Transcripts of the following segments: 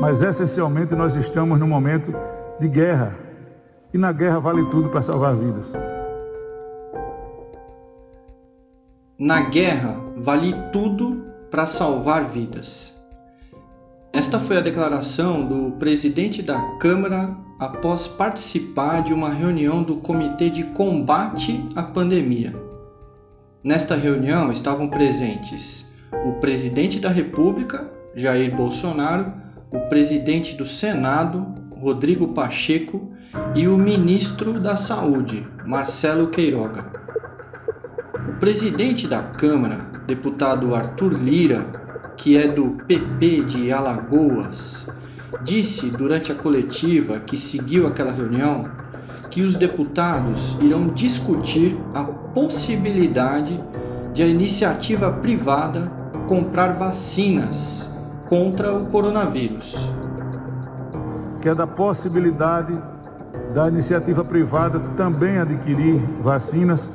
mas essencialmente nós estamos num momento de guerra. E na guerra vale tudo para salvar vidas. Na guerra vale tudo para salvar vidas. Esta foi a declaração do presidente da Câmara após participar de uma reunião do Comitê de Combate à Pandemia. Nesta reunião estavam presentes o presidente da República, Jair Bolsonaro, o presidente do Senado, Rodrigo Pacheco, e o ministro da Saúde, Marcelo Queiroga. O presidente da Câmara, deputado Arthur Lira, que é do PP de Alagoas, disse durante a coletiva que seguiu aquela reunião que os deputados irão discutir a possibilidade de a iniciativa privada comprar vacinas contra o coronavírus. Que é da possibilidade da iniciativa privada também adquirir vacinas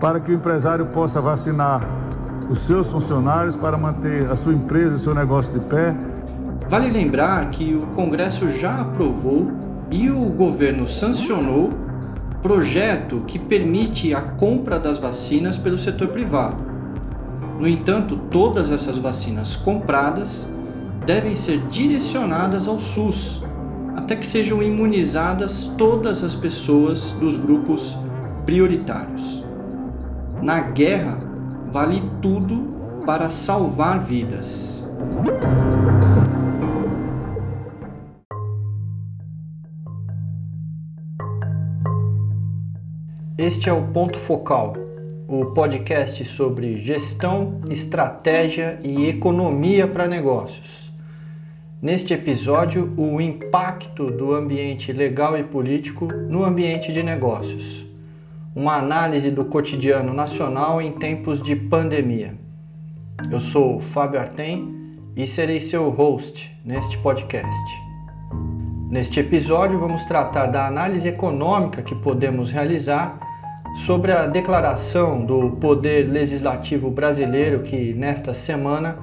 para que o empresário possa vacinar os seus funcionários para manter a sua empresa e seu negócio de pé. Vale lembrar que o Congresso já aprovou e o governo sancionou projeto que permite a compra das vacinas pelo setor privado. No entanto, todas essas vacinas compradas devem ser direcionadas ao SUS, até que sejam imunizadas todas as pessoas dos grupos prioritários. Na guerra, vale tudo para salvar vidas. Este é o Ponto Focal o podcast sobre gestão, estratégia e economia para negócios. Neste episódio, o impacto do ambiente legal e político no ambiente de negócios. Uma análise do cotidiano nacional em tempos de pandemia. Eu sou Fábio Artem e serei seu host neste podcast. Neste episódio, vamos tratar da análise econômica que podemos realizar sobre a declaração do Poder Legislativo brasileiro que, nesta semana,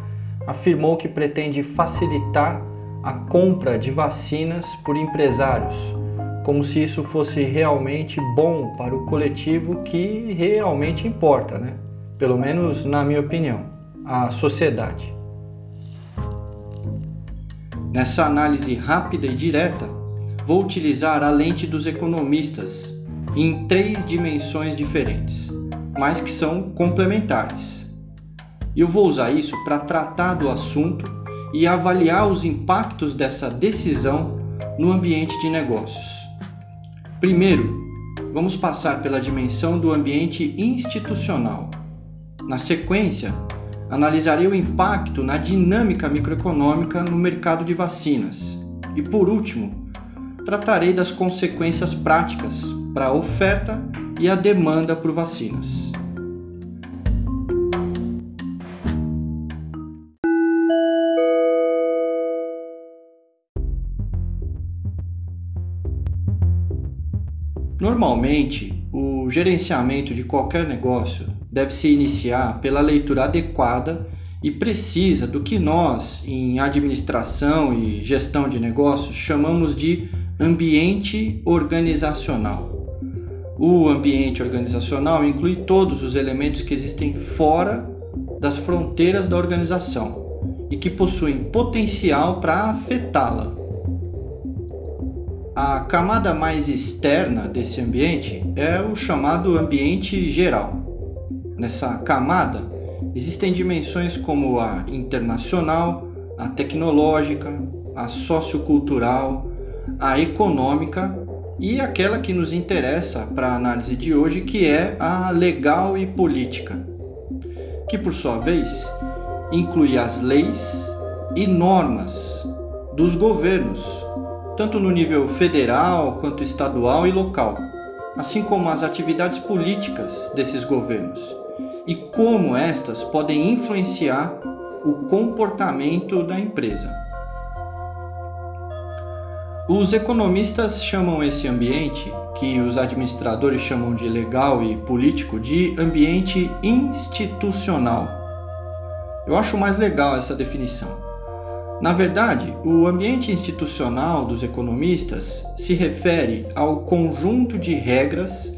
afirmou que pretende facilitar a compra de vacinas por empresários, como se isso fosse realmente bom para o coletivo que realmente importa, né? pelo menos na minha opinião, a sociedade. Nessa análise rápida e direta, vou utilizar a lente dos economistas em três dimensões diferentes, mas que são complementares. Eu vou usar isso para tratar do assunto e avaliar os impactos dessa decisão no ambiente de negócios. Primeiro, vamos passar pela dimensão do ambiente institucional. Na sequência, analisarei o impacto na dinâmica microeconômica no mercado de vacinas. E por último, tratarei das consequências práticas para a oferta e a demanda por vacinas. Normalmente, o gerenciamento de qualquer negócio deve se iniciar pela leitura adequada e precisa do que nós, em administração e gestão de negócios, chamamos de ambiente organizacional. O ambiente organizacional inclui todos os elementos que existem fora das fronteiras da organização e que possuem potencial para afetá-la. A camada mais externa desse ambiente é o chamado ambiente geral. Nessa camada existem dimensões como a internacional, a tecnológica, a sociocultural, a econômica e aquela que nos interessa para a análise de hoje, que é a legal e política, que por sua vez inclui as leis e normas dos governos, tanto no nível federal quanto estadual e local, assim como as atividades políticas desses governos e como estas podem influenciar o comportamento da empresa. Os economistas chamam esse ambiente, que os administradores chamam de legal e político, de ambiente institucional. Eu acho mais legal essa definição. Na verdade, o ambiente institucional dos economistas se refere ao conjunto de regras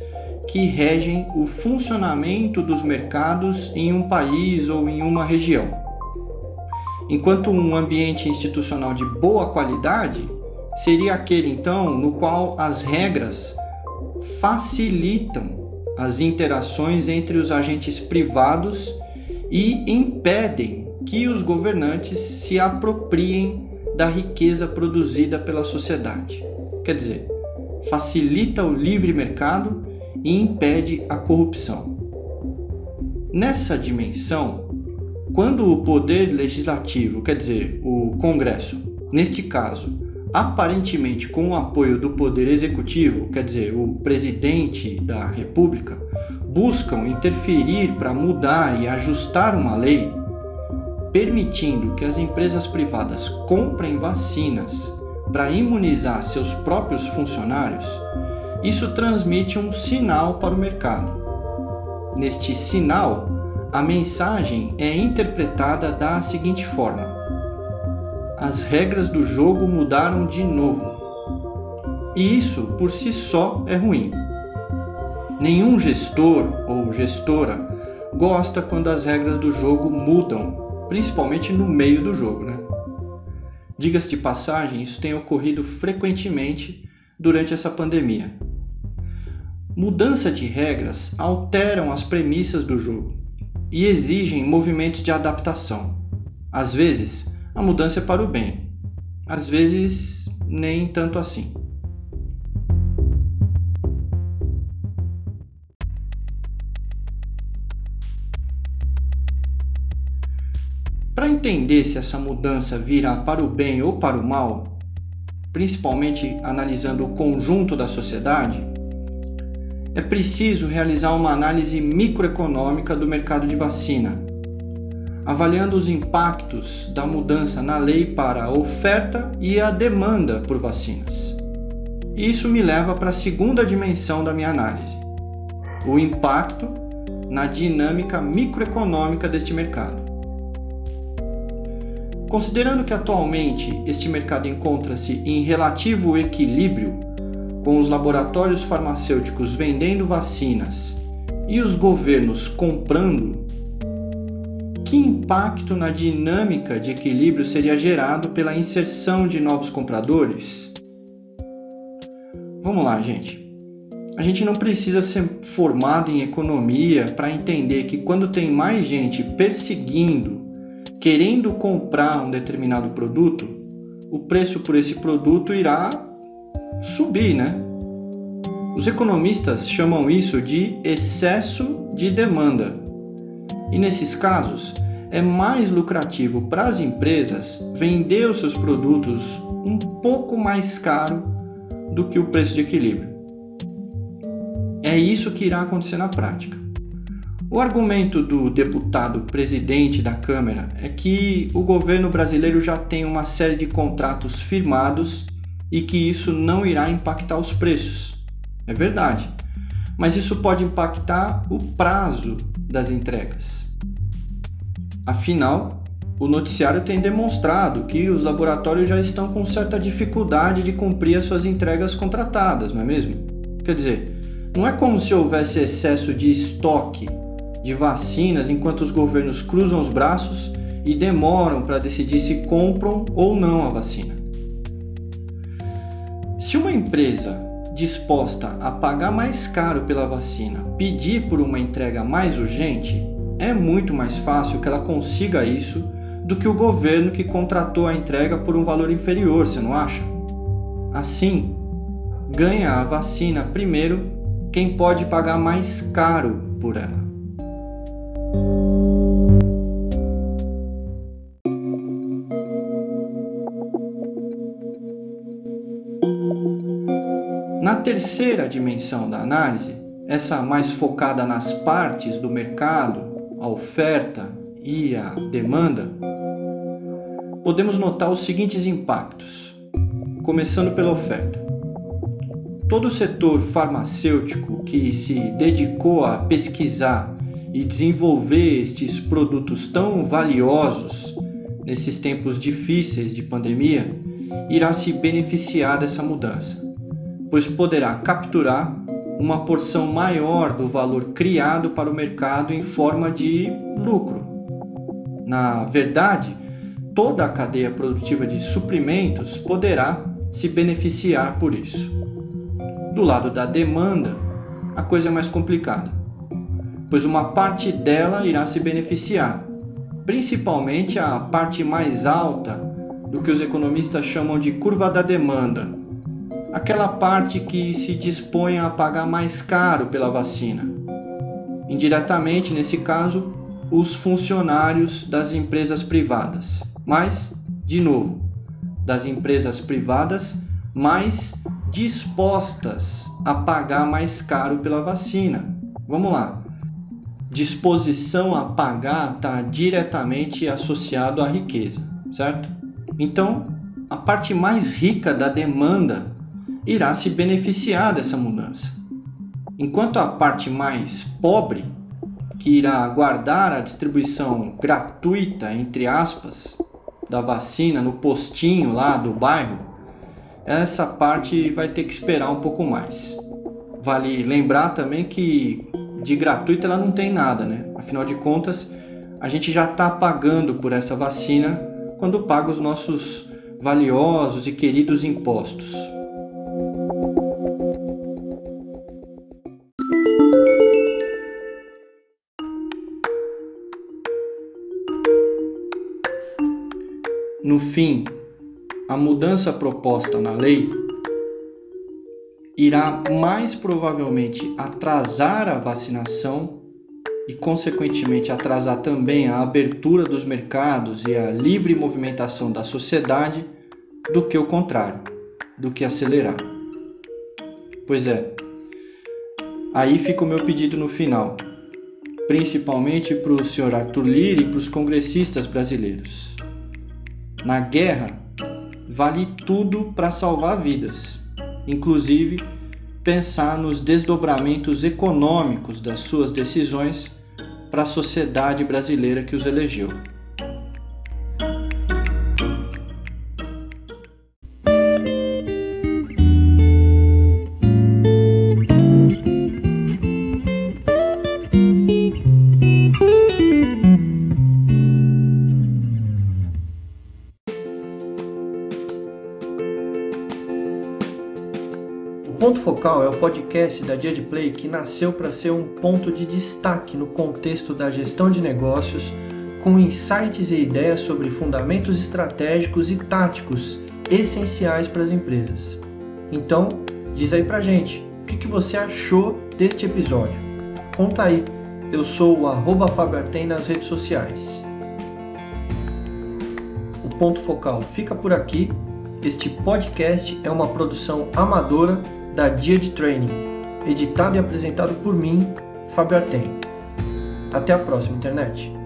que regem o funcionamento dos mercados em um país ou em uma região. Enquanto um ambiente institucional de boa qualidade seria aquele então no qual as regras facilitam as interações entre os agentes privados e impedem que os governantes se apropriem da riqueza produzida pela sociedade. Quer dizer, facilita o livre mercado e impede a corrupção. Nessa dimensão, quando o poder legislativo, quer dizer, o Congresso, neste caso, aparentemente com o apoio do poder executivo, quer dizer, o presidente da República, buscam interferir para mudar e ajustar uma lei, permitindo que as empresas privadas comprem vacinas para imunizar seus próprios funcionários, isso transmite um sinal para o mercado. Neste sinal, a mensagem é interpretada da seguinte forma: as regras do jogo mudaram de novo. E isso por si só é ruim. Nenhum gestor ou gestora gosta quando as regras do jogo mudam, principalmente no meio do jogo, né? Diga-se de passagem, isso tem ocorrido frequentemente durante essa pandemia. Mudança de regras alteram as premissas do jogo e exigem movimentos de adaptação. Às vezes, a mudança é para o bem, às vezes, nem tanto assim. Entender se essa mudança virá para o bem ou para o mal, principalmente analisando o conjunto da sociedade, é preciso realizar uma análise microeconômica do mercado de vacina, avaliando os impactos da mudança na lei para a oferta e a demanda por vacinas. Isso me leva para a segunda dimensão da minha análise: o impacto na dinâmica microeconômica deste mercado. Considerando que atualmente este mercado encontra-se em relativo equilíbrio com os laboratórios farmacêuticos vendendo vacinas e os governos comprando, que impacto na dinâmica de equilíbrio seria gerado pela inserção de novos compradores? Vamos lá, gente. A gente não precisa ser formado em economia para entender que quando tem mais gente perseguindo, querendo comprar um determinado produto, o preço por esse produto irá subir, né? Os economistas chamam isso de excesso de demanda. E nesses casos, é mais lucrativo para as empresas vender os seus produtos um pouco mais caro do que o preço de equilíbrio. É isso que irá acontecer na prática. O argumento do deputado presidente da Câmara é que o governo brasileiro já tem uma série de contratos firmados e que isso não irá impactar os preços. É verdade, mas isso pode impactar o prazo das entregas. Afinal, o noticiário tem demonstrado que os laboratórios já estão com certa dificuldade de cumprir as suas entregas contratadas, não é mesmo? Quer dizer, não é como se houvesse excesso de estoque de vacinas enquanto os governos cruzam os braços e demoram para decidir se compram ou não a vacina. Se uma empresa disposta a pagar mais caro pela vacina pedir por uma entrega mais urgente, é muito mais fácil que ela consiga isso do que o governo que contratou a entrega por um valor inferior, você não acha? Assim, ganha a vacina primeiro quem pode pagar mais caro por ela. Na terceira dimensão da análise, essa mais focada nas partes do mercado, a oferta e a demanda, podemos notar os seguintes impactos. Começando pela oferta. Todo o setor farmacêutico que se dedicou a pesquisar e desenvolver estes produtos tão valiosos nesses tempos difíceis de pandemia, irá se beneficiar dessa mudança, pois poderá capturar uma porção maior do valor criado para o mercado em forma de lucro. Na verdade, toda a cadeia produtiva de suprimentos poderá se beneficiar por isso. Do lado da demanda, a coisa é mais complicada, pois uma parte dela irá se beneficiar, principalmente a parte mais alta do que os economistas chamam de curva da demanda, aquela parte que se dispõe a pagar mais caro pela vacina. Indiretamente, nesse caso, os funcionários das empresas privadas. Mas, de novo, das empresas privadas mais dispostas a pagar mais caro pela vacina. Vamos lá. Disposição a pagar está diretamente associado à riqueza, certo? Então, a parte mais rica da demanda irá se beneficiar dessa mudança. Enquanto a parte mais pobre, que irá aguardar a distribuição gratuita, entre aspas, da vacina no postinho lá do bairro, essa parte vai ter que esperar um pouco mais. Vale lembrar também que de gratuito ela não tem nada, né? Afinal de contas, a gente já está pagando por essa vacina quando paga os nossos valiosos e queridos impostos. No fim, a mudança proposta na lei irá mais provavelmente atrasar a vacinação e, consequentemente, atrasar também a abertura dos mercados e a livre movimentação da sociedade do que o contrário, do que acelerar. Pois é, aí fica o meu pedido no final, principalmente para o senhor Arthur Lira e para os congressistas brasileiros. Na guerra, vale tudo para salvar vidas, inclusive pensar nos desdobramentos econômicos das suas decisões para a sociedade brasileira que os elegeu. Focal é o podcast da Dia de Play que nasceu para ser um ponto de destaque no contexto da gestão de negócios, com insights e ideias sobre fundamentos estratégicos e táticos essenciais para as empresas. Então, diz aí pra gente, o que, que você achou deste episódio? Conta aí, eu sou o arroba nas redes sociais. O Ponto Focal fica por aqui. Este podcast é uma produção amadora da Dia de Training, editado e apresentado por mim, Fábio Artem. Até a próxima, internet!